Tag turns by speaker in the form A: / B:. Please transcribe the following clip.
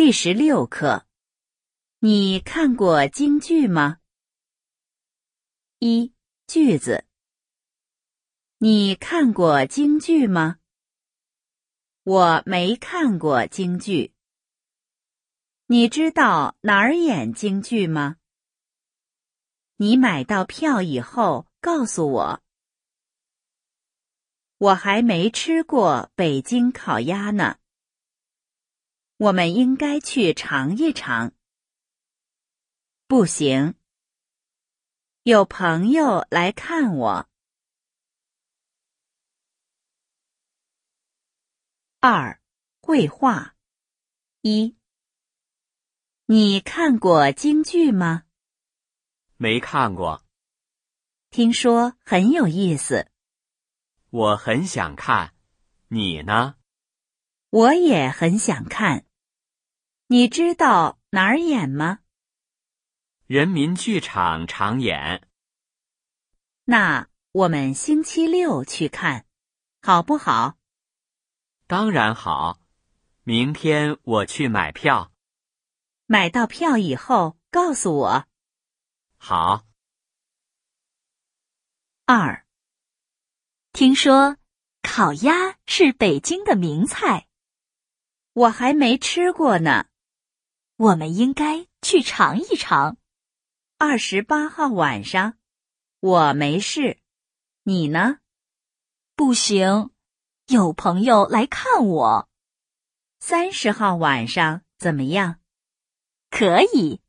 A: 第十六课，你看过京剧吗？一句子，你看过京剧吗？我没看过京剧。你知道哪儿演京剧吗？你买到票以后告诉我。我还没吃过北京烤鸭呢。我们应该去尝一尝。不行，有朋友来看我。二，绘画。一，你看过京剧吗？
B: 没看过。
A: 听说很有意思。
B: 我很想看，你呢？
A: 我也很想看。你知道哪儿演吗？
B: 人民剧场常演。
A: 那我们星期六去看，好不好？
B: 当然好。明天我去买票。
A: 买到票以后告诉我。
B: 好。
A: 二。
C: 听说烤鸭是北京的名菜，
A: 我还没吃过呢。
C: 我们应该去尝一尝。
A: 二十八号晚上，我没事，你呢？
C: 不行，有朋友来看我。
A: 三十号晚上怎么样？
C: 可以。